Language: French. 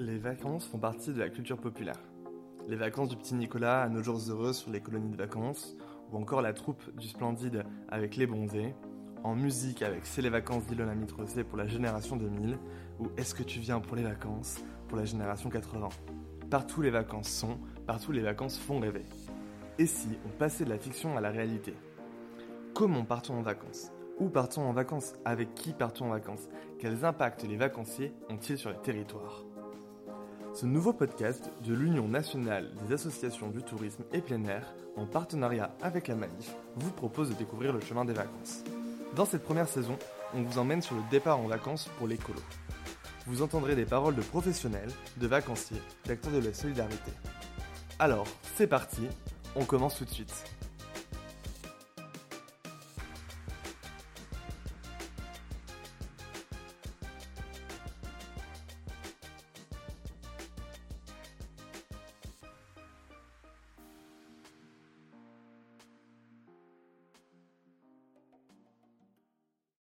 Les vacances font partie de la culture populaire. Les vacances du petit Nicolas à nos jours heureux sur les colonies de vacances, ou encore la troupe du Splendide avec les bronzés, en musique avec C'est les vacances d'Ilona Mitrosé pour la génération 2000, ou Est-ce que tu viens pour les vacances pour la génération 80. Partout les vacances sont, partout les vacances font rêver. Et si on passait de la fiction à la réalité? Comment partons en vacances? Où partons en vacances? Avec qui partons en vacances? Quels impacts les vacanciers ont-ils sur les territoires? Ce nouveau podcast de l'Union nationale des associations du tourisme et plein air, en partenariat avec la Manif, vous propose de découvrir le chemin des vacances. Dans cette première saison, on vous emmène sur le départ en vacances pour l'écolo. Vous entendrez des paroles de professionnels, de vacanciers, d'acteurs de la solidarité. Alors, c'est parti, on commence tout de suite.